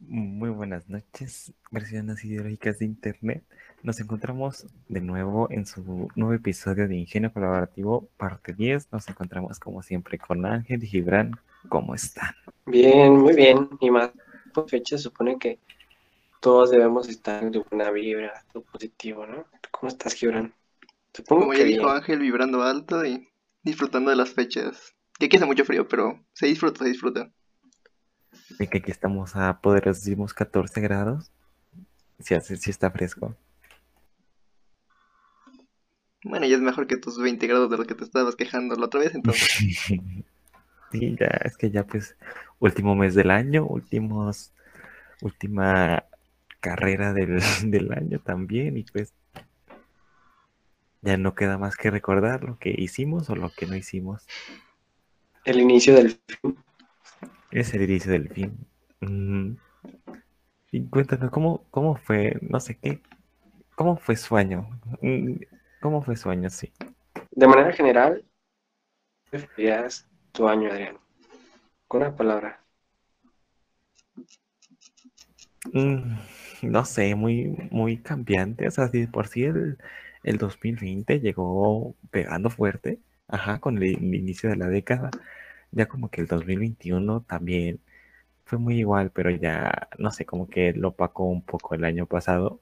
Muy buenas noches, versiones ideológicas de Internet. Nos encontramos de nuevo en su nuevo episodio de Ingenio Colaborativo, parte 10. Nos encontramos como siempre con Ángel y Gibran. ¿Cómo están? Bien, muy bien. Y más por fecha se supone que todos debemos estar de buena vibra, todo positivo, ¿no? ¿Cómo estás, Gibran? Supongo como ya dijo Ángel, vibrando alto y disfrutando de las fechas. Que aquí hace mucho frío, pero se disfruta, se disfruta. De que aquí estamos a poderosísimos 14 grados. Sí, hace, está fresco. Bueno, ya es mejor que tus 20 grados de los que te estabas quejando la otra vez, entonces. sí, ya, es que ya pues, último mes del año, últimos, última carrera del, del año también, y pues ya no queda más que recordar lo que hicimos o lo que no hicimos. El inicio del fin. Es el inicio del fin. Y cuéntanos, ¿cómo, ¿cómo fue, no sé qué, cómo fue sueño? Mm, ¿Cómo fue sueño, sí? De manera general, ¿qué tu año, Adrián? Con una palabra. Mm, no sé, muy, muy cambiante. O sea, si por sí el, el 2020 llegó pegando fuerte, ajá, con el inicio de la década ya como que el 2021 también fue muy igual, pero ya no sé, como que lo opacó un poco el año pasado.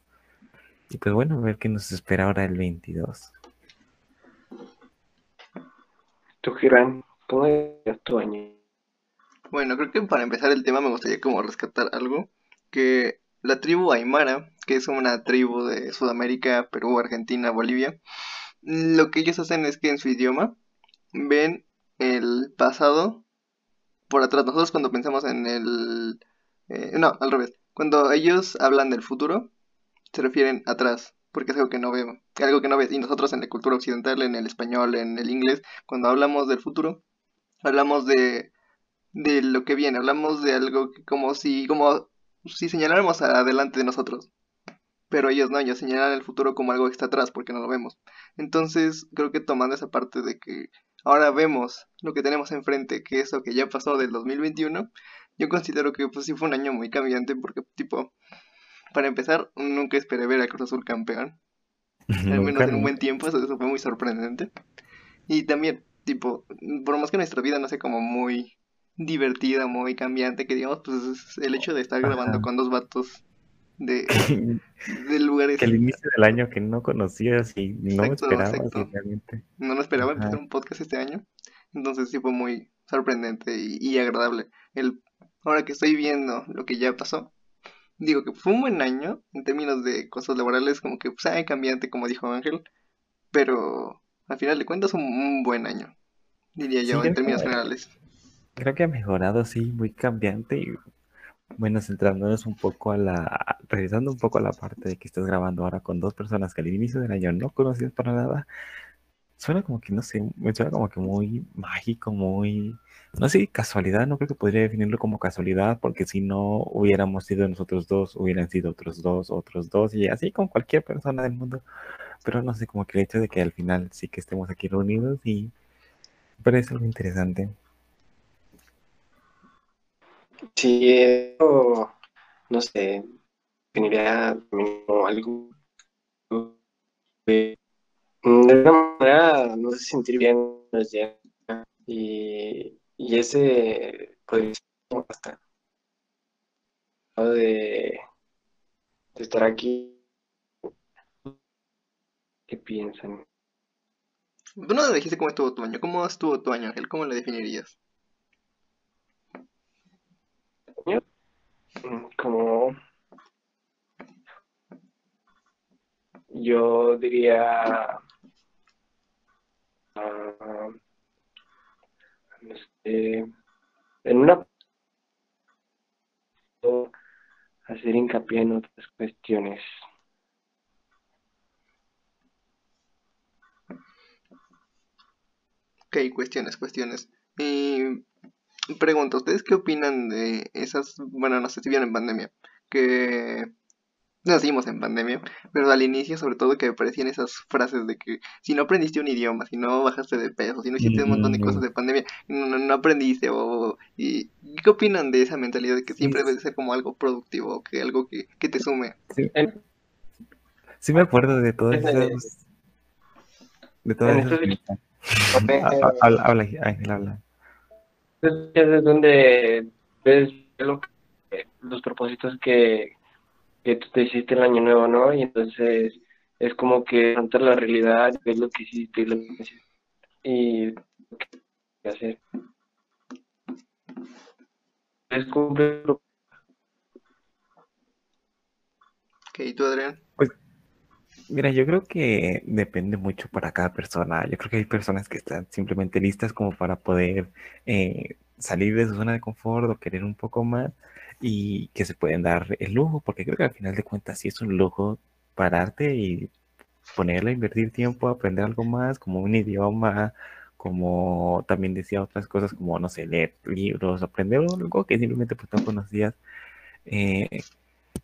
Y pues bueno, a ver qué nos espera ahora el 22. ¿Tú, Girán, cómo es tu año? Bueno, creo que para empezar el tema me gustaría como rescatar algo, que la tribu Aymara, que es una tribu de Sudamérica, Perú, Argentina, Bolivia, lo que ellos hacen es que en su idioma ven el pasado por atrás. Nosotros cuando pensamos en el... Eh, no, al revés. Cuando ellos hablan del futuro, se refieren atrás, porque es algo que no vemos, algo que no ves. Y nosotros en la cultura occidental, en el español, en el inglés, cuando hablamos del futuro, hablamos de, de lo que viene, hablamos de algo como si, como si señaláramos adelante de nosotros. Pero ellos no, ellos señalan el futuro como algo que está atrás, porque no lo vemos. Entonces, creo que tomando esa parte de que ahora vemos lo que tenemos enfrente, que es lo que ya pasó del 2021, yo considero que pues sí fue un año muy cambiante porque tipo, para empezar, nunca esperé ver a Cruz Azul campeón. Al menos en un buen tiempo, eso, fue muy sorprendente. Y también, tipo, por más que nuestra vida no sea como muy divertida, muy cambiante, que digamos, pues el hecho de estar grabando con dos vatos de, de lugares. Que al inicio del año que no conocías y no esperabas realmente. No lo esperaba empezar un podcast este año. Entonces sí fue muy sorprendente y, agradable. El, ahora que estoy viendo lo que ya pasó, digo que fue un buen año en términos de cosas laborales, como que pues, cambiante, como dijo Ángel, pero al final de cuentas un, un buen año, diría yo, en términos generales. Creo que ha mejorado, sí, muy cambiante y bueno, centrándonos un poco a la, revisando un poco a la parte de que estás grabando ahora con dos personas que al inicio del año no conocías para nada, suena como que, no sé, me suena como que muy mágico, muy, no sé, casualidad, no creo que podría definirlo como casualidad, porque si no hubiéramos sido nosotros dos, hubieran sido otros dos, otros dos, y así con cualquier persona del mundo, pero no sé, como que el hecho de que al final sí que estemos aquí reunidos y parece algo interesante. Sí, no sé, definiría algo de alguna manera no sé sentir bien y, y ese podría ser hasta de, de estar aquí ¿qué piensan? Tú no dijiste cómo estuvo tu año, ¿cómo estuvo tu año, Ángel? ¿Cómo lo definirías? Como yo diría uh, en una hacer hincapié en otras cuestiones. Ok cuestiones cuestiones. Y Pregunto, ¿ustedes qué opinan de esas, bueno, no sé si vieron en pandemia, que nacimos en pandemia, pero al inicio sobre todo que aparecían esas frases de que si no aprendiste un idioma, si no bajaste de peso, si no hiciste un montón de cosas de pandemia, no, no, no aprendiste o... Y, ¿Qué opinan de esa mentalidad de que siempre debe ser como algo productivo, que algo que, que te sume? Sí. sí me acuerdo de todas esas... De todas esas... Habla, habla, Ángel, habla. Es donde ves los propósitos que, que tú te hiciste el año nuevo, ¿no? Y entonces es como que ante la realidad, ves lo que hiciste y lo que hiciste y lo que hacer. Ok, ¿y Adrián? Mira, yo creo que depende mucho para cada persona. Yo creo que hay personas que están simplemente listas como para poder eh, salir de su zona de confort o querer un poco más y que se pueden dar el lujo, porque creo que al final de cuentas sí es un lujo pararte y ponerle, invertir tiempo, aprender algo más, como un idioma, como también decía otras cosas, como, no sé, leer libros, aprender algo que simplemente pues no conocías. Eh,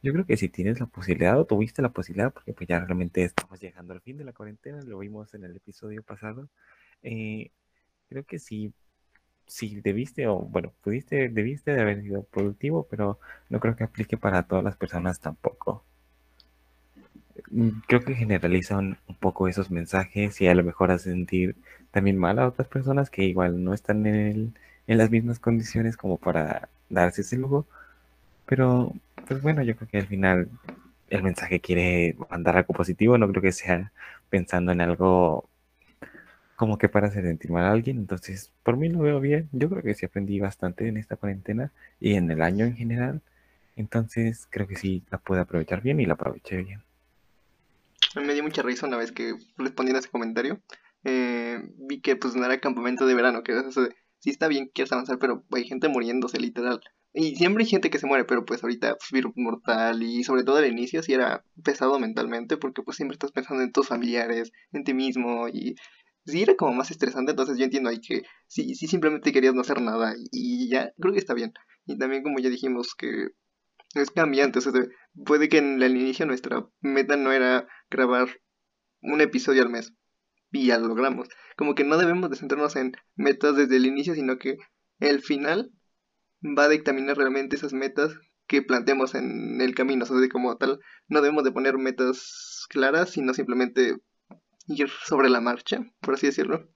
yo creo que si tienes la posibilidad o tuviste la posibilidad, porque pues ya realmente estamos llegando al fin de la cuarentena, lo vimos en el episodio pasado, eh, creo que sí sí debiste o bueno, pudiste, debiste de haber sido productivo, pero no creo que aplique para todas las personas tampoco. Mm, creo que generalizan un poco esos mensajes y a lo mejor hacen sentir también mal a otras personas que igual no están en, el, en las mismas condiciones como para darse ese lujo. Pero, pues bueno, yo creo que al final el mensaje quiere mandar algo positivo, no creo que sea pensando en algo como que para hacer sentir mal a alguien. Entonces, por mí lo veo bien. Yo creo que sí aprendí bastante en esta cuarentena y en el año en general. Entonces, creo que sí la pude aprovechar bien y la aproveché bien. Me dio mucha risa una vez que respondiendo a ese comentario. Eh, vi que pues no era campamento de verano, que sí está bien quieres avanzar, pero hay gente muriéndose literal. Y siempre hay gente que se muere, pero pues ahorita pues, virus mortal y sobre todo al inicio sí era pesado mentalmente porque pues siempre estás pensando en tus familiares, en ti mismo y sí era como más estresante, entonces yo entiendo ahí que sí, sí simplemente querías no hacer nada y ya, creo que está bien. Y también como ya dijimos que es cambiante, o sea, puede que en el inicio nuestra meta no era grabar un episodio al mes y ya lo logramos. Como que no debemos de centrarnos en metas desde el inicio, sino que el final va a dictaminar realmente esas metas que planteemos en el camino, o sea, de como tal, no debemos de poner metas claras, sino simplemente ir sobre la marcha, por así decirlo.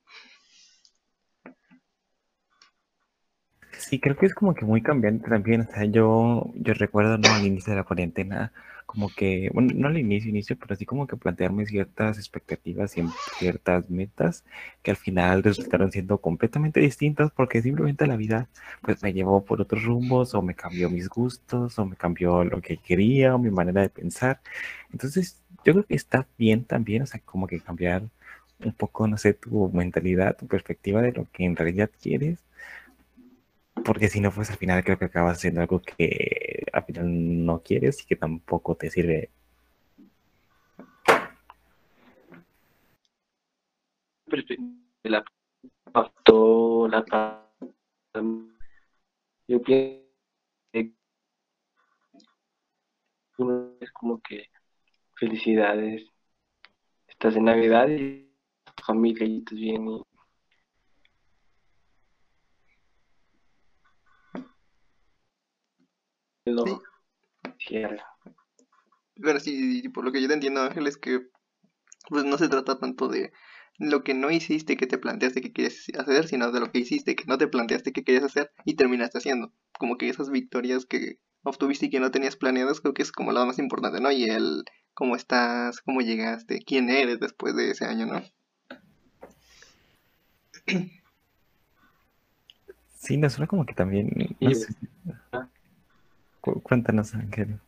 Sí, creo que es como que muy cambiante también. O sea, yo, yo recuerdo ¿no? al inicio de la cuarentena, como que, bueno, no al inicio, inicio, pero así como que plantearme ciertas expectativas y ciertas metas que al final resultaron siendo completamente distintas porque simplemente la vida pues me llevó por otros rumbos o me cambió mis gustos o me cambió lo que quería o mi manera de pensar. Entonces, yo creo que está bien también, o sea, como que cambiar un poco, no sé, tu mentalidad, tu perspectiva de lo que en realidad quieres. Porque si no, pues al final creo que acabas haciendo algo que al final no quieres y que tampoco te sirve. La la yo pienso que es como que felicidades. Estás en Navidad y tu familia y estás bien. Y... Sí. Bueno, sí, por lo que yo te entiendo, Ángel, es que pues no se trata tanto de lo que no hiciste que te planteaste que quieres hacer, sino de lo que hiciste que no te planteaste que querías hacer y terminaste haciendo. Como que esas victorias que obtuviste y que no tenías planeadas, creo que es como lo más importante, ¿no? Y el cómo estás, cómo llegaste, quién eres después de ese año, ¿no? Sí, nos suena como que también. No sé. Cuéntanos, Ángel.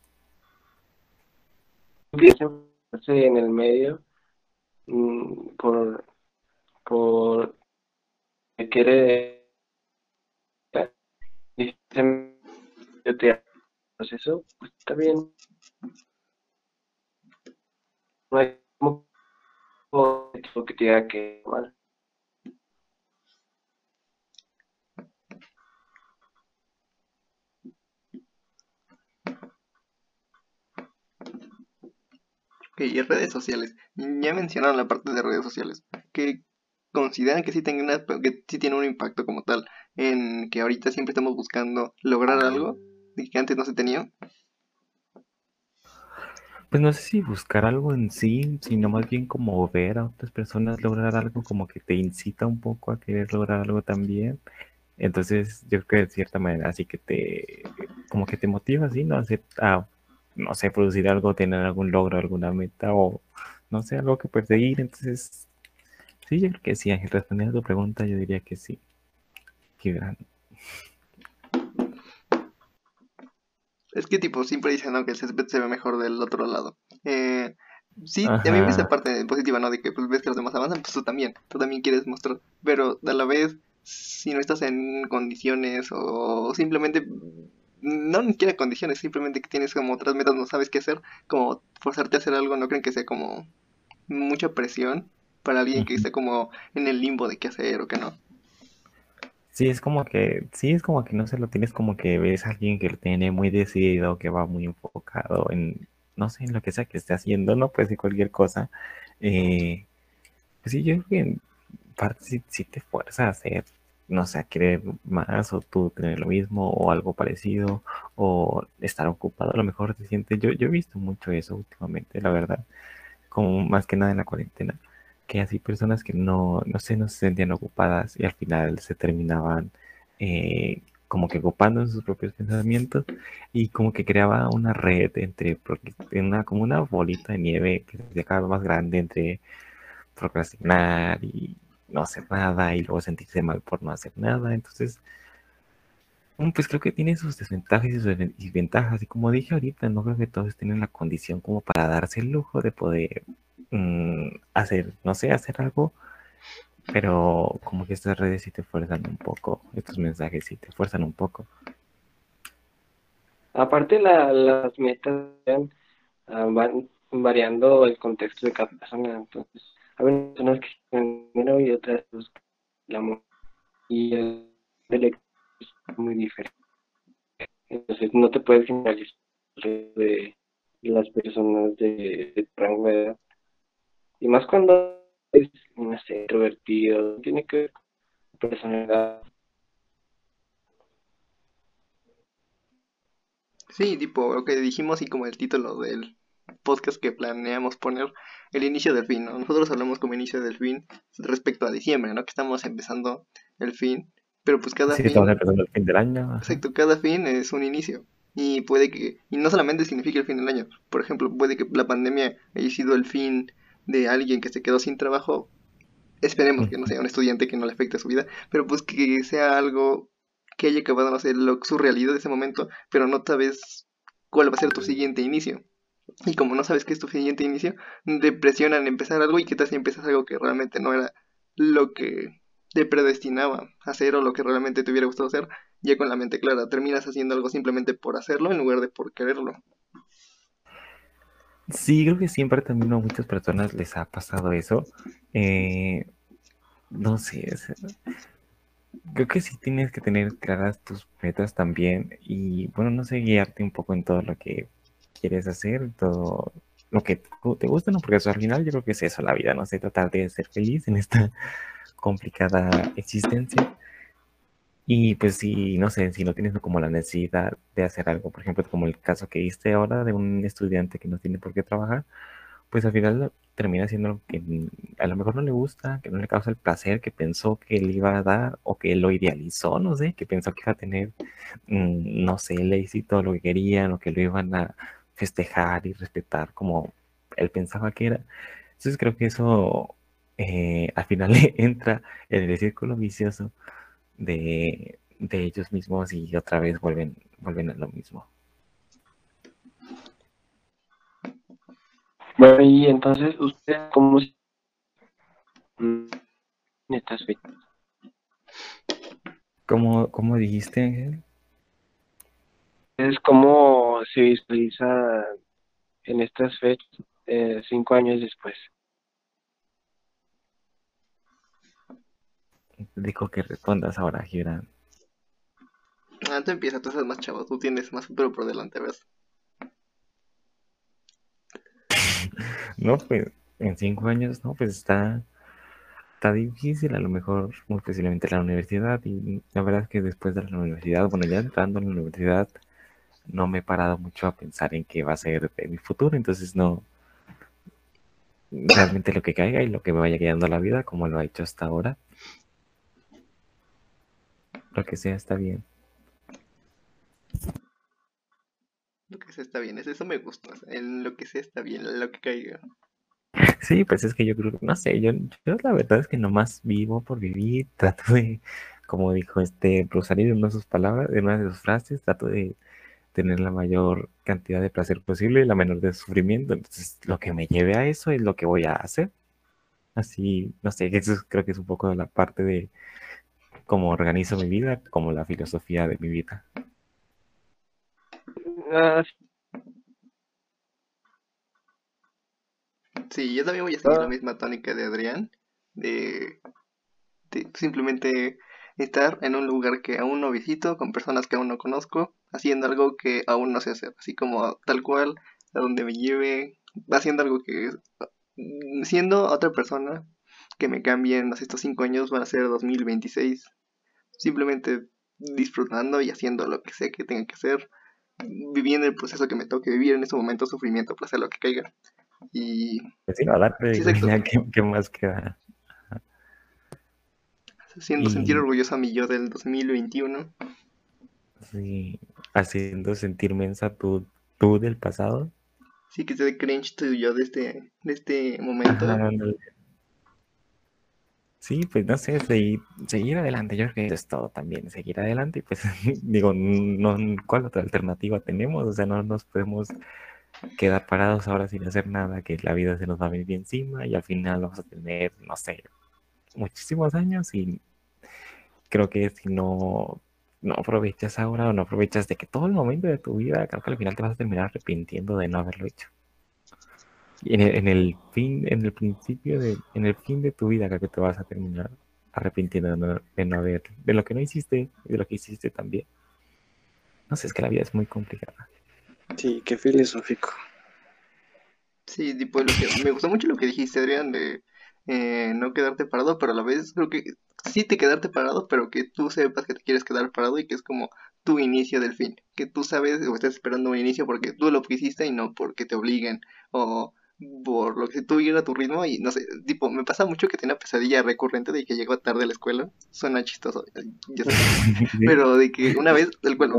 en el medio mm, por por querer proceso pues está bien no hay como que te que mal. Y redes sociales. Ya mencionaron la parte de redes sociales. ¿Qué consideran que sí, tenga que sí tiene un impacto como tal en que ahorita siempre estamos buscando lograr algo que antes no se tenía? Pues no sé si buscar algo en sí, sino más bien como ver a otras personas lograr algo, como que te incita un poco a querer lograr algo también. Entonces, yo creo que de cierta manera así que te, como que te motiva, así, ¿no? A, no sé, producir algo, tener algún logro, alguna meta o, no sé, algo que perseguir. Entonces, sí, yo creo que sí, Ángel, respondiendo a tu pregunta, yo diría que sí. Qué gran. Es que tipo, siempre dicen ¿no? que el césped se ve mejor del otro lado. Eh, sí, a mí me esa parte positiva, ¿no? De que pues ves que los demás avanzan, pues tú también, tú también quieres mostrar. Pero a la vez, si no estás en condiciones o simplemente no ni siquiera condiciones, simplemente que tienes como otras metas, no sabes qué hacer, como forzarte a hacer algo, no creen que sea como mucha presión para alguien que esté como en el limbo de qué hacer o qué no. Sí, es como que, sí, es como que no se lo tienes como que ves a alguien que lo tiene muy decidido, que va muy enfocado en, no sé, en lo que sea que esté haciendo, no puede ser cualquier cosa. Eh, pues sí, yo creo que en parte sí, te fuerza a hacer, no sé, a querer más, o tú tener lo mismo, o algo parecido, o estar ocupado, a lo mejor te sientes, yo, yo he visto mucho eso últimamente, la verdad, como más que nada en la cuarentena que así personas que no, no sé, no se sentían ocupadas y al final se terminaban eh, como que ocupando en sus propios pensamientos y como que creaba una red entre, una, como una bolita de nieve que se vez más grande entre procrastinar y no hacer nada y luego sentirse mal por no hacer nada. Entonces, mm, pues creo que tiene sus desventajas y sus desventajas. Y como dije ahorita, no creo que todos tienen la condición como para darse el lujo de poder Mm, hacer, no sé, hacer algo, pero como que estas redes sí te fuerzan un poco, estos mensajes sí te fuerzan un poco. Aparte las metas ah, van variando el contexto de cada persona, entonces hay personas que dinero y otras buscan el amor y el es muy diferente. Entonces no te puedes generalizar de las personas de, de rango de edad y más cuando es, no introvertido, tiene que ver con personalidad. Sí, tipo lo que dijimos y como el título del podcast que planeamos poner, el inicio del fin, ¿no? Nosotros hablamos como inicio del fin respecto a diciembre, ¿no? Que estamos empezando el fin, pero pues cada sí, fin... estamos empezando el fin del año. Exacto, cada fin es un inicio. Y puede que, y no solamente significa el fin del año, por ejemplo, puede que la pandemia haya sido el fin de alguien que se quedó sin trabajo, esperemos que no sea un estudiante que no le afecte a su vida, pero pues que sea algo que haya acabado, no sé, lo, su realidad de ese momento, pero no sabes cuál va a ser tu siguiente inicio. Y como no sabes qué es tu siguiente inicio, te presionan empezar algo y que tal si empiezas algo que realmente no era lo que te predestinaba a hacer o lo que realmente te hubiera gustado hacer, ya con la mente clara, terminas haciendo algo simplemente por hacerlo en lugar de por quererlo. Sí, creo que siempre también a muchas personas les ha pasado eso. Eh, no sé, creo que sí tienes que tener claras tus metas también y bueno, no sé, guiarte un poco en todo lo que quieres hacer, todo lo que te gusta, ¿no? Porque eso al final yo creo que es eso la vida, no sé, tratar de ser feliz en esta complicada existencia. Y pues si, no sé, si no tienes como la necesidad de hacer algo, por ejemplo, como el caso que diste ahora de un estudiante que no tiene por qué trabajar, pues al final termina haciendo lo que a lo mejor no le gusta, que no le causa el placer que pensó que le iba a dar o que lo idealizó, no sé, que pensó que iba a tener, mm, no sé, el éxito, lo que querían o que lo iban a festejar y respetar como él pensaba que era. Entonces creo que eso eh, al final entra en el círculo vicioso de, ellos mismos y otra vez vuelven, vuelven a lo mismo. Bueno, y entonces, ¿usted cómo estas fechas? ¿Cómo, ¿Cómo dijiste, Ángel? Es como se visualiza en estas fechas eh, cinco años después. Dijo que respondas ahora, Gibran. Ah, tú empieza, tú eres más chavo, tú tienes más futuro por delante, ¿ves? No, pues en cinco años, no, pues está, está difícil, a lo mejor muy posiblemente la universidad y la verdad es que después de la universidad, bueno, ya entrando en la universidad, no me he parado mucho a pensar en qué va a ser de mi futuro, entonces no, realmente lo que caiga y lo que me vaya quedando la vida, como lo ha hecho hasta ahora, lo que sea está bien. Lo que sea está bien, eso me gusta, en lo que sea está bien, lo que caiga. Sí, pues es que yo creo, no sé, yo, yo la verdad es que nomás vivo por vivir, trato de, como dijo este Rosario en una de sus palabras, en una de sus frases, trato de tener la mayor cantidad de placer posible y la menor de sufrimiento. Entonces, lo que me lleve a eso es lo que voy a hacer. Así, no sé, eso creo que es un poco la parte de cómo organizo mi vida, como la filosofía de mi vida. Ah, Sí, yo también voy a seguir la ah. misma tónica de Adrián, de, simplemente estar en un lugar que aún no visito, con personas que aún no conozco, haciendo algo que aún no sé hacer, así como tal cual, a donde me lleve, haciendo algo que, siendo otra persona, que me cambien, estos cinco años van a ser 2026, simplemente disfrutando y haciendo lo que sé que tenga que hacer, viviendo el proceso que me toque vivir en ese momento, sufrimiento, placer, lo que caiga. Y. Pues sí, no, ¿qué, más queda? Haciendo sentir orgulloso a mi yo del 2021. Sí, haciendo sentir mensa tú, tú del pasado. Sí, que se de cringe tu yo de este, de este momento. Sí, pues no sé, seguir, seguir adelante, yo creo que es todo también, seguir adelante, pues digo, no, ¿cuál otra alternativa tenemos? O sea, no nos podemos quedar parados ahora sin hacer nada, que la vida se nos va a venir encima y al final vamos a tener, no sé, muchísimos años y creo que si no, no aprovechas ahora o no aprovechas de que todo el momento de tu vida, creo que al final te vas a terminar arrepintiendo de no haberlo hecho. Y en el, en el fin, en el principio de, en el fin de tu vida, creo que te vas a terminar arrepintiendo de no, de no haber, de lo que no hiciste y de lo que hiciste también. No sé, es que la vida es muy complicada. Sí, qué filosófico. Sí, tipo, me gustó mucho lo que dijiste, Adrián, de eh, no quedarte parado, pero a la vez creo que sí te quedarte parado, pero que tú sepas que te quieres quedar parado y que es como tu inicio del fin, que tú sabes o estás esperando un inicio porque tú lo hiciste y no porque te obliguen o por lo que tú ir a tu ritmo y no sé, tipo, me pasa mucho que tengo una pesadilla recurrente de que llego tarde a la escuela, suena chistoso, pero de que una vez, el, bueno,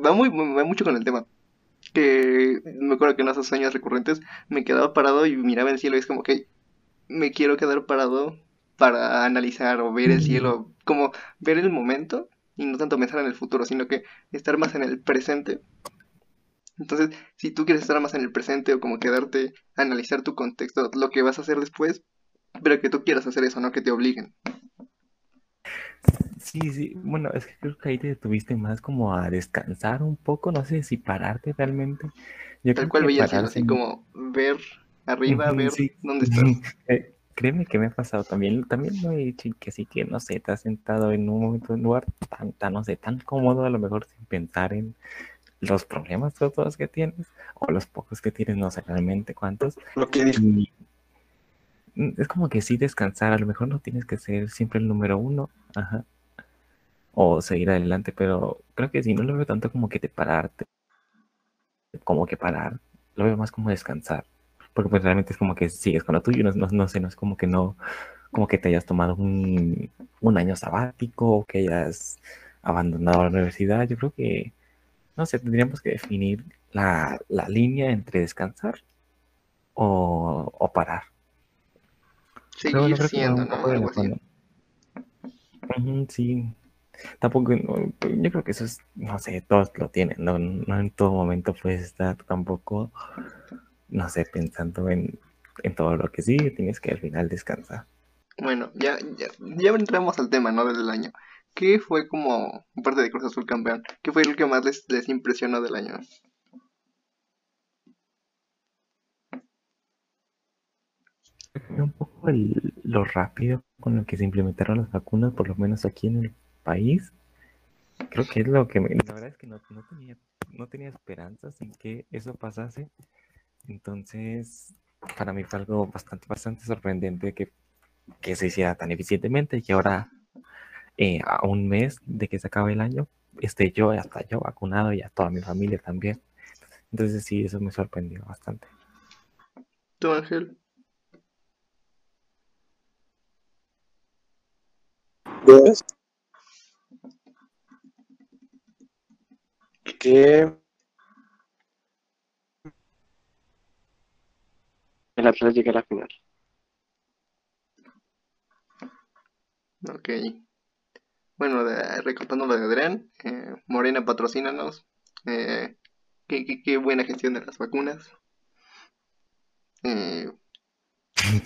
va muy, va mucho con el tema, que me acuerdo que en esos sueños recurrentes me quedaba parado y miraba el cielo y es como que me quiero quedar parado para analizar o ver el cielo, como ver el momento y no tanto pensar en el futuro, sino que estar más en el presente. Entonces, si tú quieres estar más en el presente o como quedarte analizar tu contexto, lo que vas a hacer después, pero que tú quieras hacer eso, no que te obliguen. Sí, sí, bueno, es que creo que ahí te tuviste más como a descansar un poco, no sé si pararte realmente. Yo Tal cual veías así como ver arriba, ver dónde estás. Eh, créeme que me ha pasado también, también lo he dicho que sí que, no sé, te has sentado en un momento, en un lugar tan, tan, no sé, tan cómodo, a lo mejor sin pensar en los problemas todos que tienes, o los pocos que tienes, no sé realmente cuántos. Lo que es como que sí descansar, a lo mejor no tienes que ser siempre el número uno, ajá, o seguir adelante, pero creo que si no lo veo tanto como que te pararte, como que parar, lo veo más como descansar, porque pues realmente es como que sigues con lo tuyo, no, no, no sé, no es como que no, como que te hayas tomado un, un año sabático, o que hayas abandonado la universidad, yo creo que, no sé, tendríamos que definir la, la línea entre descansar o, o parar. Seguir siendo, ¿no? sí, Tampoco, yo creo que eso es, no sé, todos lo tienen, no, no en todo momento puedes estar tampoco, no sé, pensando en, en todo lo que sigue, tienes que al final descansar. Bueno, ya, ya, ya entramos al tema, ¿no? Del año. ¿Qué fue como, parte de Cruz Azul campeón, qué fue lo que más les, les impresionó del año? Un poco el, lo rápido con lo que se implementaron las vacunas, por lo menos aquí en el país, creo que es lo que me, la verdad es que no, tenía, no tenía esperanzas en que eso pasase. Entonces, para mí fue algo bastante, bastante sorprendente que, que se hiciera tan eficientemente y que ahora, eh, a un mes de que se acabe el año, esté yo, hasta yo vacunado y a toda mi familia también. Entonces sí, eso me sorprendió bastante. ¿Tú, Ángel? Pues, El Atlas llega a la final. Ok. Bueno, de, recortando lo de Adrián, eh, Morena patrocínanos. Eh, qué, qué, qué buena gestión de las vacunas. Eh,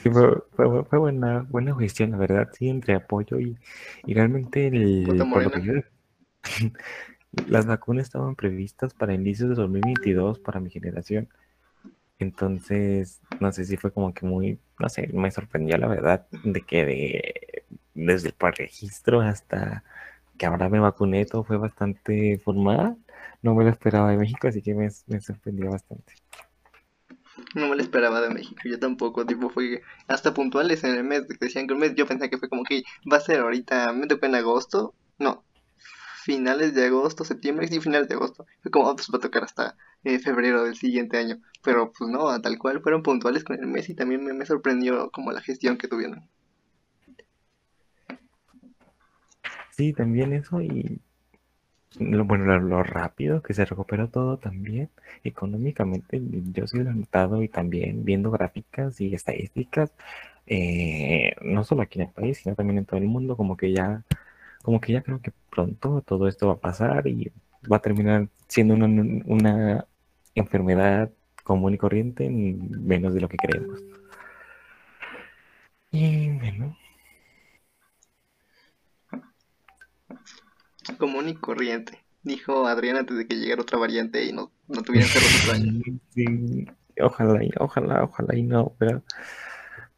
Sí, fue, fue- fue buena, buena gestión, la verdad, sí, entre apoyo y, y realmente el, yo- las vacunas estaban previstas para inicios de 2022 para mi generación. Entonces, no sé si fue como que muy, no sé, me sorprendió la verdad de que de- desde el registro hasta que ahora me vacuné, todo fue bastante formal. No me lo esperaba de México, así que me, me sorprendió bastante. no me lo esperaba de México, yo tampoco. Tipo, fue hasta puntuales en el mes. Decían que un mes, yo pensé que fue como que va a ser ahorita, me tocó en agosto. No, finales de agosto, septiembre, sí, finales de agosto. Como, "Oh, pues a tocar hasta eh, febrero del siguiente año. Pero pues no, tal cual, fueron puntuales con el mes y también me, sorprendió como la gestión que tuvieron. Sí, también eso y lo, bueno, lo, lo rápido que se recuperó todo también económicamente, yo sí lo he notado y también viendo gráficas y estadísticas, eh, no solo aquí en el país, sino también en todo el mundo, como que ya, como que ya creo que pronto todo esto va a pasar y va a terminar siendo una, una enfermedad común y corriente en menos de lo que creemos. Y bueno, Común y corriente, dijo Adrián antes de que llegara otra variante y no, no tuvieran extraños. Sí, ojalá, y- ojalá, ojalá y no, pero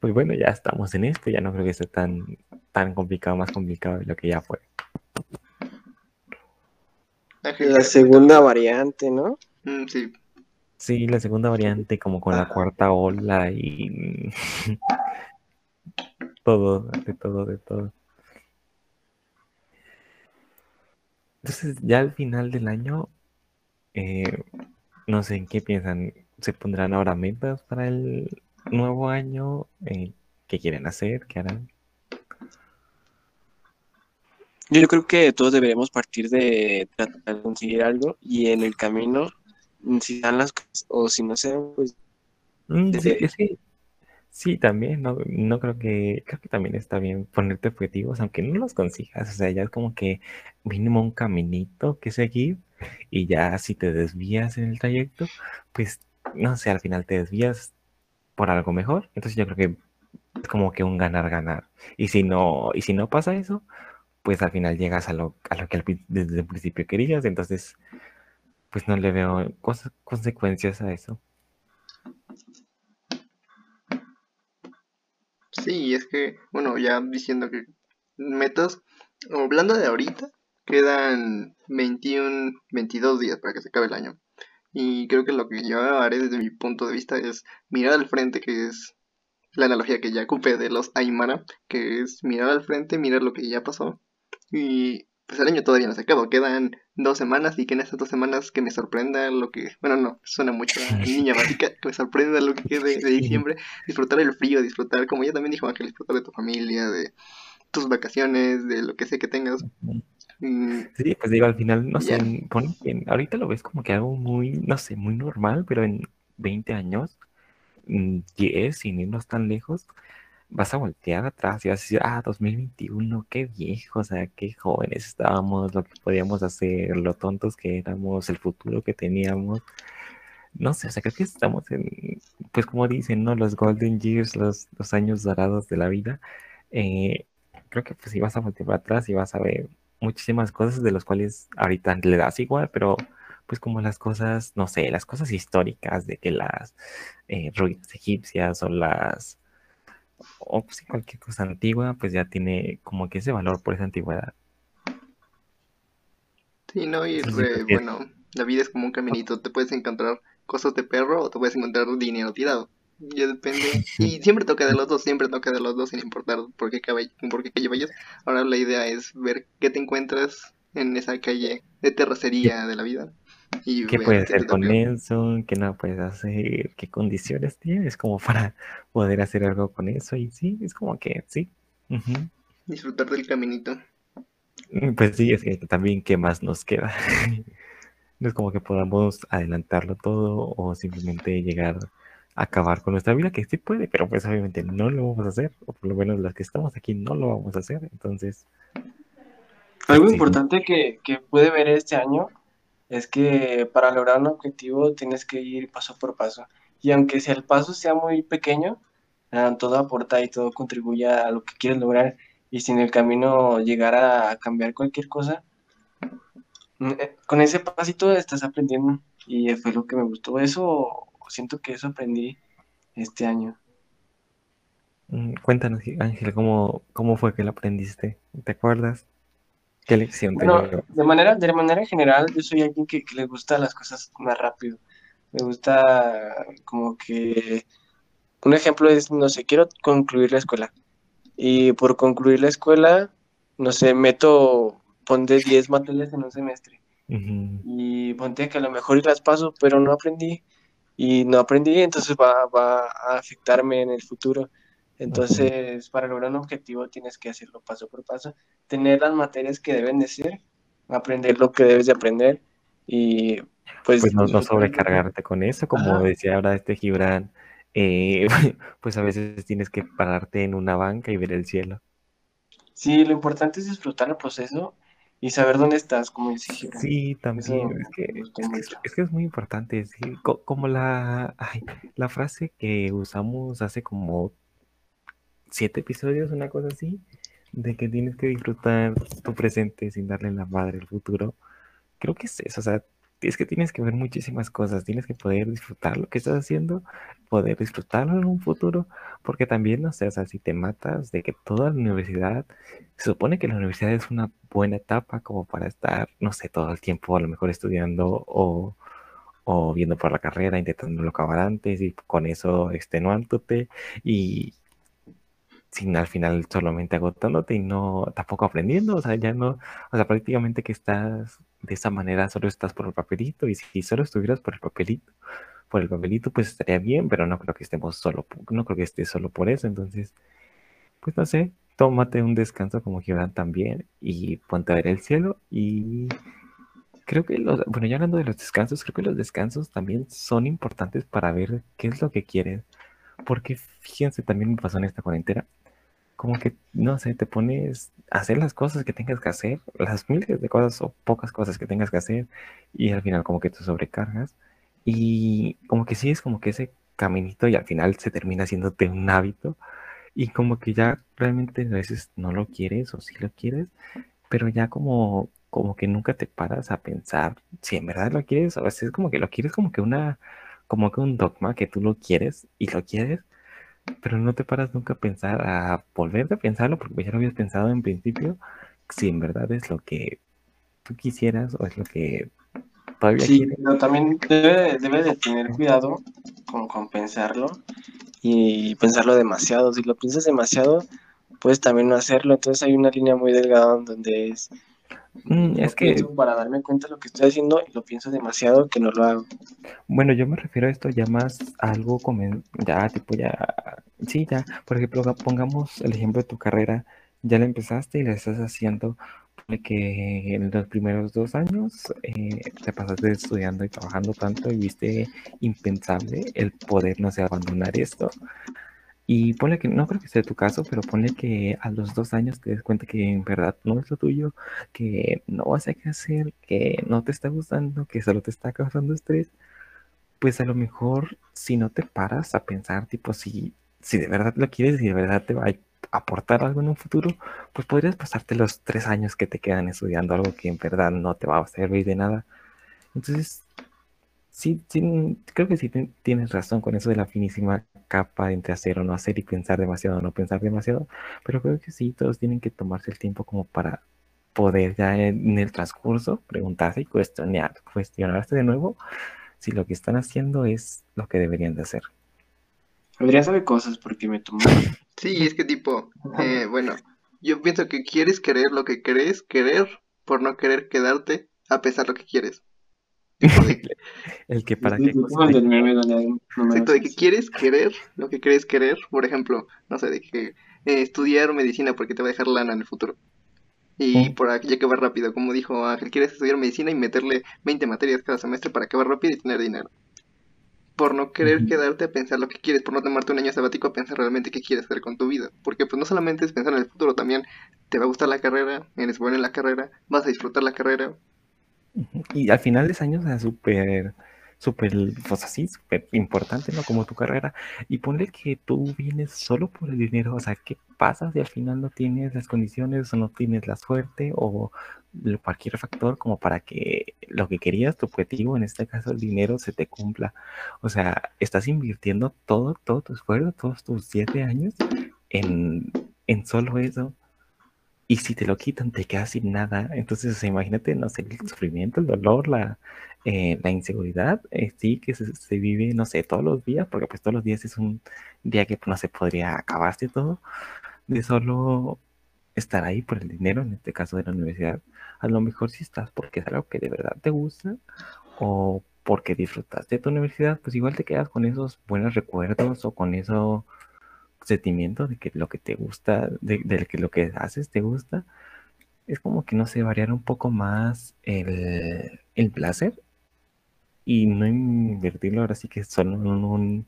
pues bueno, ya estamos en esto, ya no creo que sea tan, tan complicado, más complicado de lo que ya fue. La ¿quieres segunda variante, ¿no? Mm, sí, Sí, la segunda variante como con la cuarta ola y todo, de todo, de todo. Entonces, ya al final del año, eh, no sé en qué piensan, ¿se pondrán ahora metas para el nuevo año? Eh, ¿qué quieren hacer? ¿Qué harán? Yo creo que todos deberíamos partir de tratar de conseguir algo y en el camino, si dan las cosas o si no se dan, pues Mm, sí, que sí, también, no, no creo que, creo que también está bien ponerte objetivos, aunque no los consigas, o sea, ya es como que mínimo un caminito que seguir y ya si te desvías en el trayecto, pues, no sé, al final te desvías por algo mejor, entonces yo creo que es como que un ganar-ganar, y si no, y si no pasa eso, pues al final llegas a lo, a lo que desde el principio querías, entonces, pues no le veo cosas, consecuencias a eso. sí, es que, bueno, ya diciendo que metas, hablando de ahorita, quedan 21, 22 días para que se acabe el año. Y creo que lo que yo haré desde mi punto de vista es mirar al frente, que es la analogía que ya ocupé de los Aymara, que es mirar al frente, mirar lo que ya pasó. Y pues el año todavía no se acabó, quedan dos semanas y que en estas dos semanas que me sorprenda lo que, bueno, no, suena mucho a niña básica, que me sorprenda lo que quede de diciembre, disfrutar el frío, disfrutar, como ya también dijo Ángel, disfrutar de tu familia, de tus vacaciones, de lo que sea que tengas. Mm, Sí, pues digo, al final, no sé, pon ahorita lo ves como que algo muy, no sé, muy normal, pero en 20 años, mm, 10, sin irnos tan lejos, vas a voltear atrás y vas a decir, ah, 2021, qué viejo, o sea, qué jóvenes estábamos, lo que podíamos hacer, lo tontos que éramos, el futuro que teníamos. No sé, o sea, creo que estamos en, pues como dicen, ¿no? Los golden years, los, los años dorados de la vida. Eh, creo que pues si vas a voltear atrás y vas a ver muchísimas cosas de las cuales ahorita le das igual, pero pues como las cosas, no sé, las cosas históricas de que las eh, ruinas egipcias o las, o pues, sí, cualquier cosa antigua, pues ya tiene como que ese valor por esa antigüedad. sí, no, y re- bueno, la vida es como un caminito, te puedes encontrar cosas de perro o te puedes encontrar dinero tirado. Ya depende. Y siempre toca de los dos, siempre toca de los dos, sin importar por qué, calle, por qué calle vayas. Ahora la idea es ver qué te encuentras en esa calle de terracería de la vida. Y ¿Qué puedes hacer con toca. eso? ¿Qué no puedes hacer? ¿Qué condiciones tienes como para poder hacer algo con eso? Y sí, es como que sí. Ujú. Disfrutar del caminito. Mm, Pues sí, es que también qué más nos queda. No es como que podamos adelantarlo todo o simplemente llegar a acabar con nuestra vida, que sí puede, pero pues obviamente no lo vamos a hacer, o por lo menos los que estamos aquí no lo vamos a hacer. Entonces, Algo Sí. importante que, que pude ver este año es que para lograr un objetivo tienes que ir paso por paso. Y aunque sea el paso sea muy pequeño, ah, todo aporta y todo contribuye a lo que quieres lograr. Y si en el camino llegara a cambiar cualquier cosa, mm, eh, con ese pasito estás aprendiendo. Y fue lo que me gustó. Eso, siento que eso aprendí este año. mm, cuéntanos, Ángel, ¿cómo, cómo fue que lo aprendiste? ¿Te acuerdas? ¿Qué lección te Bueno, de manera, de manera general, yo soy alguien que, que le gusta las cosas más rápido. Me gusta como que... Un ejemplo es, no sé, quiero concluir la escuela. Y por concluir la escuela, no sé, meto, ponte 10 materias en un semestre. Y ponte que a lo mejor las paso, pero no aprendí. Y no aprendí, entonces va, va a afectarme en el futuro. Entonces, para lograr un objetivo tienes que hacerlo paso por paso. Tener las materias que deben de ser, aprender lo que debes de aprender y pues... Pues no, sobrecargarte con eso, como Ajá. decía ahora este Gibran, eh, pues a veces tienes que pararte en una banca y ver el cielo. Sí, lo importante es disfrutar el proceso y saber dónde estás, como dice Gibran. Sí, también, es que, es que, es, mucho. es que es muy importante, sí, co- como la, ay, la frase que usamos hace como siete episodios, una cosa así, de que tienes que disfrutar tu presente sin darle la madre al futuro. Creo que es eso, o sea, es que tienes que ver muchísimas cosas, tienes que poder disfrutar lo que estás haciendo, poder disfrutarlo en un futuro, porque también, no sé, o sea, si te matas de que toda la universidad, se supone que la universidad es una buena etapa como para estar, no sé, todo el tiempo a lo mejor estudiando o, o viendo por la carrera, intentándolo acabar antes y con eso extenuándote y sin al final solamente agotándote y no tampoco aprendiendo, o sea, ya no, o sea, prácticamente que estás de esa manera solo estás por el papelito y si solo estuvieras por el papelito, por el papelito pues estaría bien, pero no creo que estemos solo, no creo que estés solo por eso, entonces, pues no sé, tómate un descanso como Gibran también y ponte a ver el cielo y creo que los, bueno, ya hablando de los descansos, creo que los descansos también son importantes para ver qué es lo que quieres, porque fíjense, también me pasó en esta cuarentena, como que, no sé, te pones a hacer las cosas que tengas que hacer, las miles de cosas o pocas cosas que tengas que hacer, y al final como que te sobrecargas, y como que sí es como que ese caminito y al final se termina haciéndote un hábito, y como que ya realmente a veces no lo quieres o sí lo quieres, pero ya como, como que nunca te paras a pensar si en verdad lo quieres, a veces como que lo quieres como que una, como que un dogma que tú lo quieres y lo quieres, pero no te paras nunca a pensar, a volverte a pensarlo, porque ya lo habías pensado en principio, si en verdad es lo que tú quisieras o es lo que todavía Sí, quieres. pero también debe, debe de tener cuidado con compensarlo y pensarlo demasiado. Si lo piensas demasiado, puedes también no hacerlo. Entonces hay una línea muy delgada en donde es, Mm, es que, para darme cuenta de lo que estoy haciendo y lo pienso demasiado que no lo hago. bueno, yo me refiero a esto ya más a algo como, ya, tipo, ya, sí, ya, por ejemplo, ga- pongamos el ejemplo de tu carrera, ya la empezaste y la estás haciendo, que en los primeros dos años eh, te pasaste estudiando y trabajando tanto y viste impensable el poder, no sé, abandonar esto. Y ponle que, no creo que sea tu caso, pero ponle que a los dos años te des cuenta que en verdad no es lo tuyo, que no vas a qué hacer, que no te está gustando, que solo te está causando estrés, pues a lo mejor si no te paras a pensar, tipo, si, si de verdad lo quieres y de verdad te va a aportar algo en un futuro, pues podrías pasarte los tres años que te quedan estudiando algo que en verdad no te va a servir de nada. Entonces, sí, sí, creo que sí tienes razón con eso de la finísima capa entre hacer o no hacer y pensar demasiado o no pensar demasiado, pero creo que sí, todos tienen que tomarse el tiempo como para poder ya en el transcurso preguntarse y cuestionar, cuestionarse de nuevo si lo que están haciendo es lo que deberían de hacer. Adrián sabe cosas porque me tomó. Sí, es que tipo, eh, bueno, yo pienso que quieres querer lo que crees querer por no querer quedarte a pesar lo que quieres. El que para qué Exacto, de que quieres querer lo que crees querer, por ejemplo, no sé, de que eh, estudiar medicina porque te va a dejar lana en el futuro. Y Mm. por aquí acabar rápido, como dijo Ángel, quieres estudiar medicina y meterle 20 materias cada semestre para acabar rápido y tener dinero. Por no querer quedarte a pensar lo que quieres, por no tomarte un año sabático a pensar realmente qué quieres hacer con tu vida. Porque pues no solamente es pensar en el futuro, también te va a gustar la carrera, eres bueno en la carrera, vas a disfrutar la carrera. Y al final de ese año, o súper, súper, pues así, súper importante, ¿no? Como tu carrera. Y ponle que tú vienes solo por el dinero, o sea, ¿qué pasa si al final no tienes las condiciones o no tienes la suerte o cualquier factor como para que lo que querías, tu objetivo, en este caso el dinero, se te cumpla? O sea, estás invirtiendo todo, todo tu esfuerzo, todos tus siete años en, en solo eso. Y si te lo quitan, te quedas sin nada. Entonces, o sea, imagínate, no sé, el sufrimiento, el dolor, la, eh, la inseguridad, eh, sí, que se, se vive, no sé, todos los días, porque pues todos los días es un día que pues, no se podría acabarse todo, de solo estar ahí por el dinero, en este caso de la universidad. A lo mejor si estás porque es algo que de verdad te gusta o porque disfrutaste de tu universidad, pues igual te quedas con esos buenos recuerdos o con eso sentimiento de que lo que te gusta, de, de que lo que haces te gusta, es como que no sé, variar un poco más el, el placer y no invertirlo ahora sí que solo en un,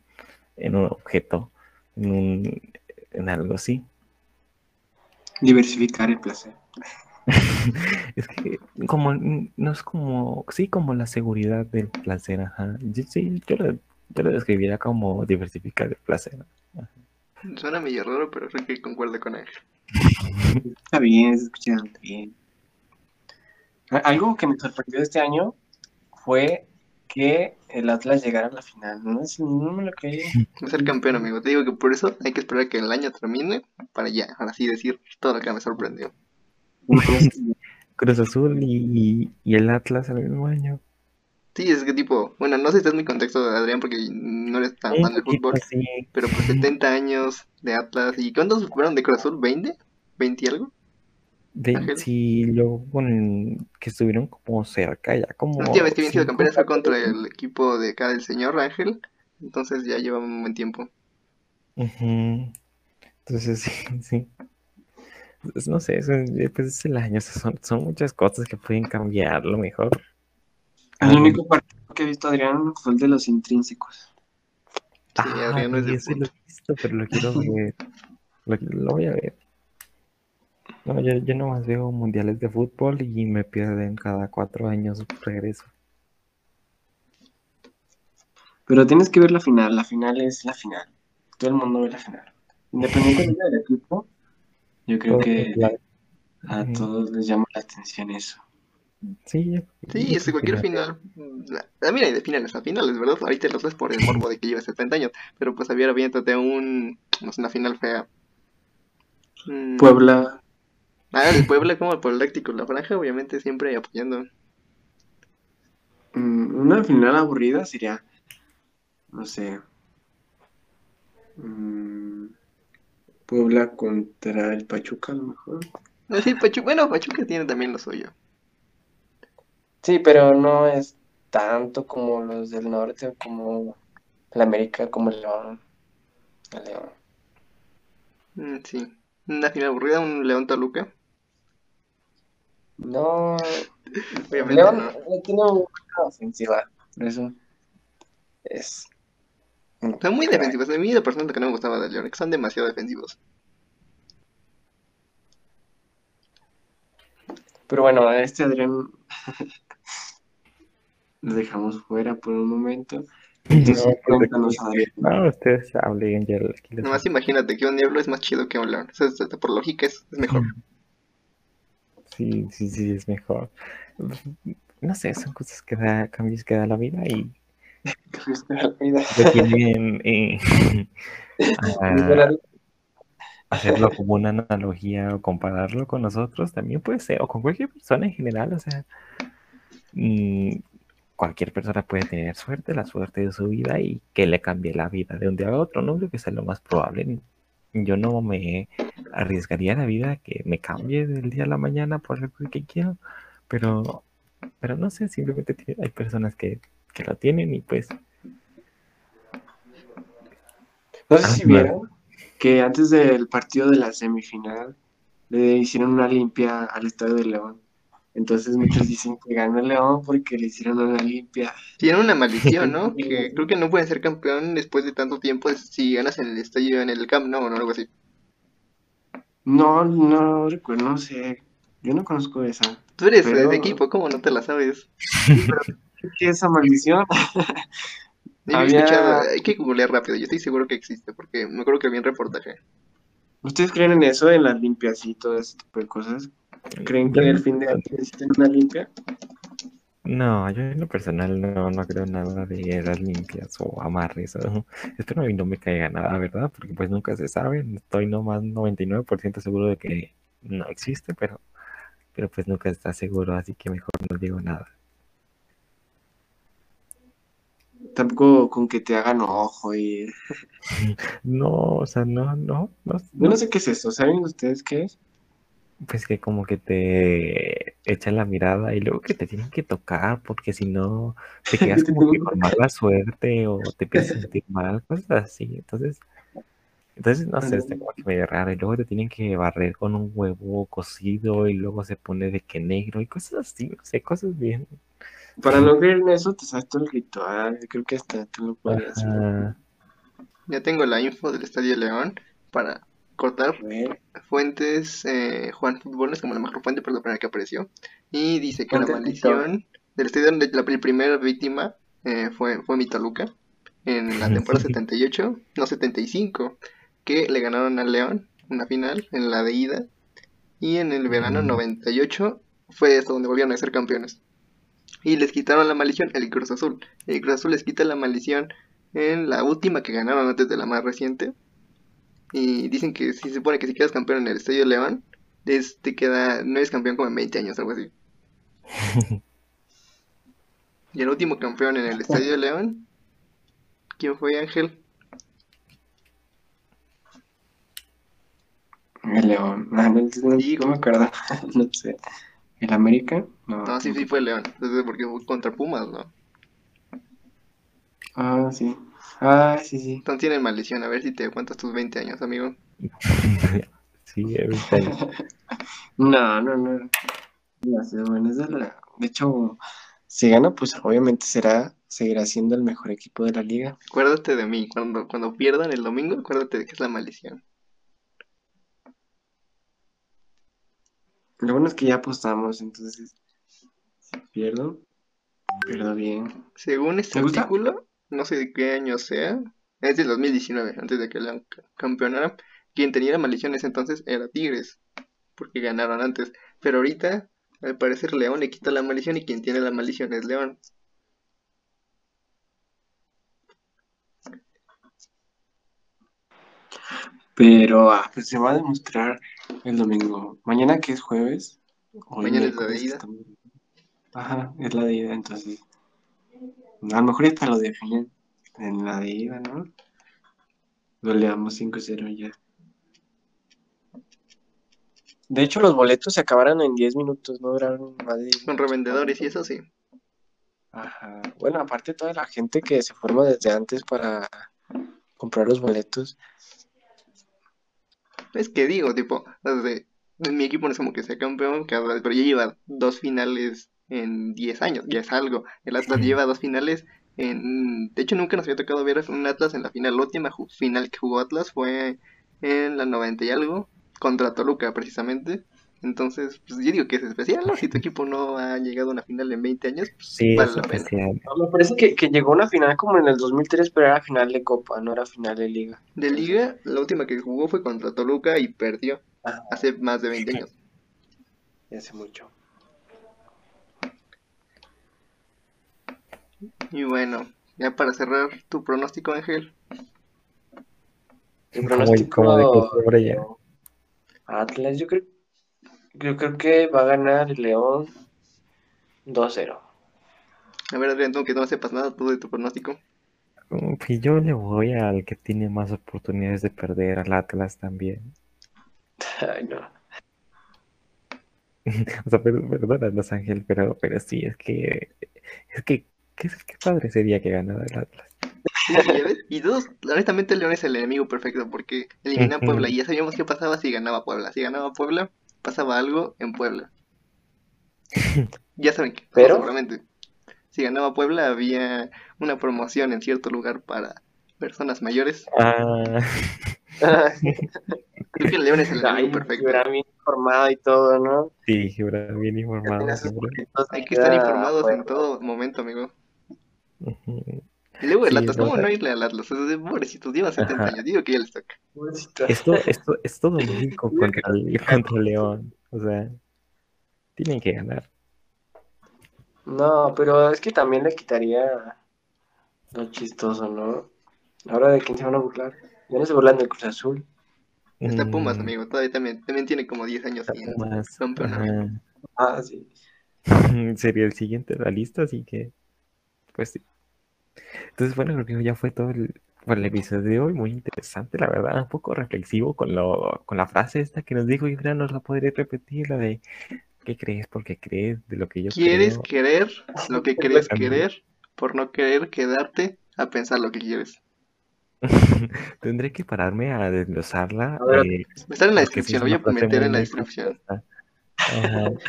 en un objeto, en, un, en algo así. Diversificar el placer. es que como no es como, sí, como la seguridad del placer, ajá. Yo, sí, yo lo, yo lo describiría como diversificar el placer. Ajá. Suena medio raro, pero creo que concuerdo con Ángel. Está bien, se escucha bastante bien. Algo que me sorprendió este año fue que el Atlas llegara a la final. No, sé, no me lo creí. Va a ser campeón, amigo. Te digo que por eso hay que esperar que el año termine para ya, ahora sí decir todo lo que me sorprendió. Cruz Azul y, y el Atlas al mismo año. Sí, es que tipo, bueno, no sé si estás en mi contexto, Adrián, porque no eres tan fan del fútbol, así. pero pues 70 años de Atlas. ¿Y cuántos fueron de Cruz Azul? ¿20? ¿20 y algo? De, sí, luego con que estuvieron como cerca, ya como. La última vez que habían sido campeones fue contra el equipo de acá del señor Ángel, entonces ya lleva un buen tiempo. Ujú. Entonces, sí, sí. Pues, no sé, eso, eh, pues es el año, son, son muchas cosas que pueden cambiar, lo mejor. El único partido que he visto Adrián fue el de los intrínsecos. Sí, Adrián no es de ese lo he visto, pero lo quiero ver. Lo, lo voy a ver. No, yo, yo nomás veo mundiales de fútbol y me pierden cada cuatro años regreso. Pero tienes que ver la final. La final es la final. Todo el mundo ve la final. Independientemente del equipo, yo creo que a todos les llama la atención eso. Sí, Sí, es que cualquier que final. También hay de finales a finales, ¿verdad? Ahorita los ves por el morbo de que lleva 70 años, pero pues había aviéntate un. No sé, una final fea. Mm, Puebla, Ah, el Puebla como el Politécnico, la franja, obviamente siempre apoyando. mm, una final aburrida sería, no sé, mm, Puebla contra el Pachuca a lo mejor. Ah, Sí, Pachuca, bueno, Pachuca tiene también lo suyo. Sí, pero no es tanto como los del norte, como el América, como el León. El León. Mm, sí. Una final aburrida, un León Toluca. No, Obviamente León no. tiene una ofensiva, por eso es... un Son muy crack. defensivos. A mí de personas lo que no me gustaba de León, que son demasiado defensivos. Pero bueno, este Adrián lo dejamos fuera por un momento. Entonces, No, pues, cuéntanos, Adrián. no, ustedes hablen, ya les- Nomás imagínate que un Diablo es más chido que un León. Eso es, hasta por lógica es, es mejor. Sí, sí, sí, es mejor. No sé, son cosas que da, cambios que da la vida y Mira, que tienen eh, hacerlo como una analogía o compararlo con nosotros también puede ser, o con cualquier persona en general, o sea, mm, cualquier persona puede tener suerte, la suerte de su vida y que le cambie la vida de un día a otro, ¿no? Creo que es lo más probable. Yo no me arriesgaría la vida que me cambie del día a la mañana por algo que quiero, pero, pero no sé, simplemente hay personas que, que lo tienen y pues... No sé si vieron que antes del partido de la semifinal le hicieron una limpia al Estadio de León. Entonces muchos dicen que ganó el León porque le hicieron una limpia. Tiene una maldición, ¿no? que creo que no pueden ser campeón después de tanto tiempo si ganas en el estadio, en el Camp no o algo así. No, no recuerdo, no sé. Yo no conozco esa. Tú eres de equipo, ¿cómo no te la sabes? ¿Qué es esa maldición? Había... hay que googlear rápido, yo estoy seguro que existe, porque me acuerdo que había un reportaje. ¿Ustedes creen en eso, en las limpias y todo ese tipo de cosas? ¿Creen que el fin de año necesiten una limpia? No, yo en lo personal no, no creo nada de las limpias o amarres. Espero que no me caiga nada, ¿verdad? Porque pues nunca se sabe. Estoy nomás 99% seguro de que no existe, pero, pero pues nunca está seguro, así que mejor no digo nada. Tampoco con que te hagan ojo y... no, o sea, no, no, no. Yo no sé qué es eso, ¿saben ustedes qué es? Pues que como que te echan la mirada y luego que te tienen que tocar porque si no te quedas como que con mala suerte o te empiezas a sentir mal, cosas así. Entonces, entonces no sé, está como que medio raro. Y luego te tienen que barrer con un huevo cocido y luego se pone de que negro y cosas así, no sé, cosas bien. Para no creer en eso, te sabes todo el ritual. Creo que hasta tú lo puedes hacer. Ya tengo la info del Estadio León para cortar fuentes, eh, Juan Fútbol es como la mejor fuente, pero la primera que apareció. Y dice que la maldición del estadio de la primera víctima eh, fue, fue mi Toluca en la temporada 78, no 75, que le ganaron al León una final en la de ida. Y en el verano 98 fue hasta donde volvieron a ser campeones. Y les quitaron la maldición, el Cruz Azul. El Cruz Azul les quita la maldición en la última que ganaron antes de la más reciente, y dicen que si se supone que si quedas campeón en el Estadio León, te queda, no eres campeón como en 20 años, algo así. y el último campeón en el Estadio León, ¿quién fue Ángel? El León, no, no, no, me acuerdo, no sé. ¿El América? No, no sí, sí fue León, entonces porque fue contra Pumas, ¿no? Ah, sí. Ah, sí, sí. Entonces tienen maldición, a ver si te cuentas tus 20 años, amigo. sí, 20 años. no, no, no. De hecho, si gana, pues obviamente será, seguirá siendo el mejor equipo de la liga. Acuérdate de mí, cuando, cuando pierdan el domingo, acuérdate de que es la maldición. Lo bueno es que ya apostamos, entonces, si pierdo, pierdo bien. Según este artículo, no sé de qué año sea, es del 2019, antes de que la campeonara. Quien tenía la maldición ese entonces era Tigres, porque ganaron antes. Pero ahorita, al parecer, León le quita la maldición y quien tiene la maldición es León. Pero ah, pues se va a demostrar el domingo. Mañana que es jueves. Mañana es la de ida. Ajá, es la de ida, entonces a lo mejor hasta lo definen en la de ida, ¿no? Goleamos 5-0 ya. De hecho, los boletos se acabaron en 10 minutos, no duraron más de... Con revendedores y eso sí. Ajá. Bueno, aparte toda la gente que se forma desde antes para comprar los boletos. Es que digo, tipo, desde mi equipo no es como que sea campeón, pero ya lleva dos finales en 10 años, ya es algo. El Atlas lleva dos finales. En, de hecho, nunca nos había tocado ver un Atlas en la final. La última final que jugó Atlas fue en la 90 y algo, contra Toluca precisamente. Entonces, pues yo digo que es especial, ¿no? Si tu equipo no ha llegado a una final en 20 años, pues sí, vale la pena. me parece que, que, llegó a una final como en el 2003, pero era final de Copa, no era final de Liga. De Liga, la última que jugó fue contra Toluca y perdió hace más de 20 años. hace mucho. Y bueno, ya para cerrar tu pronóstico, Ángel. Mi pronóstico Atlas, yo creo, yo creo que va a ganar el León 2-0. A ver, Adrián, tú que no sepas nada tú de tu pronóstico. Pues yo le voy al que tiene más oportunidades de perder, al Atlas también. Ay, no. O sea, per- perdónanos, Ángel, pero, pero sí, es que, es que, qué, qué padre sería que ganara el Atlas. Y dos, honestamente, León es el enemigo perfecto porque elimina a Puebla y ya sabíamos qué pasaba si ganaba Puebla. Si ganaba Puebla, pasaba algo en Puebla. Ya saben que, Pero- seguramente, si ganaba Puebla, había una promoción en cierto lugar para personas mayores. Ah, Creo que León es el Ay, enemigo perfecto. hubiera bien informado y todo, ¿no? sí, Gibran, bien informado Hay que estar informados en todo momento, amigo. Y luego el Sí, Atlas, ¿cómo no irle al Atlas? O sea, Pobrecitos, llevan 70 Ajá. años, digo que ya les toca. Esto, esto es todo México contra, el- contra León. O sea, tienen que ganar. No, pero es que también le quitaría lo chistoso, ¿no? Ahora de quién se van a burlar. Ya no se burlan del Cruz Azul. Está Pumas, Mm, amigo, todavía también, también tiene como 10 años Pumas. Ah, sí. Sería el siguiente de la lista, así que, pues sí. Entonces, bueno, creo que ya fue todo el, por el episodio de hoy, muy interesante, la verdad, un poco reflexivo con lo, con la frase esta que nos dijo Gibran, nos la podré repetir, la de ¿qué crees porque crees de lo que yo Quieres creo? querer lo que crees querer por no querer quedarte a pensar lo que quieres. Tendré que pararme a desglosarla. A ver, eh, estar en la descripción, voy a meter en la descripción. Ajá.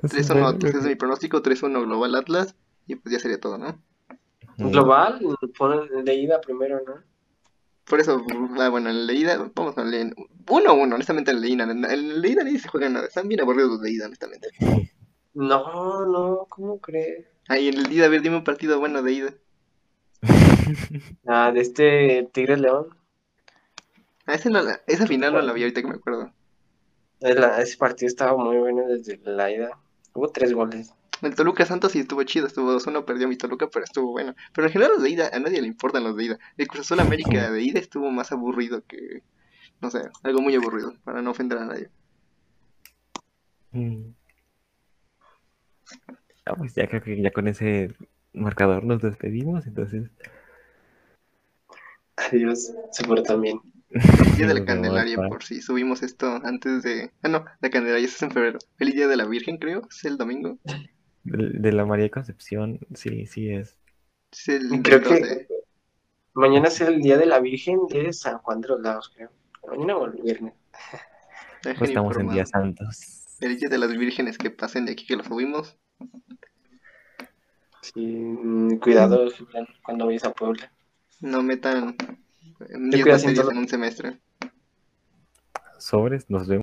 Entonces, 3-1, bueno, entonces creo es mi pronóstico, 3-1 Global Atlas, y pues ya sería todo, ¿no? Global, pon de ida primero, ¿no? Por eso, ah, bueno, en Leída, vamos a leer 1-1, honestamente en Leída, en Leída ni se juega nada, están bien aburridos los Leída, honestamente. No, no, ¿cómo crees? Ahí en el Leída, a ver, dime un partido bueno de ida. Ah, de este Tigres León. Ah, ese no esa final no la vi ahorita que me acuerdo. La- ese partido estaba muy bueno desde la ida. Hubo tres goles. El Toluca Santos sí estuvo chido, estuvo 2-1, perdió mi Toluca, pero estuvo bueno. Pero en general los de ida, a nadie le importan los de ida. El Cruz Azul América de ida estuvo más aburrido que, no sé, algo muy aburrido, para no ofender a nadie. Mm. Ah, pues ya creo que ya con ese marcador nos despedimos, entonces Adiós, se portan bien. Feliz día de la Candelaria, por si subimos esto antes de... Ah, no, la Candelaria es en febrero. Feliz día de la Virgen, creo, es el domingo. de, de la María Concepción, sí, sí es. El creo 12. que mañana es el día de la Virgen de San Juan de los Lagos, creo. Mañana o el viernes. Pues estamos en días santos. Feliz día de las vírgenes que pasen de aquí que lo subimos. Sí, mm, cuidado Gibran, cuando vayas a Puebla. No metan Te 10 cuidas en materias todo. en un semestre. Sobres, nos vemos.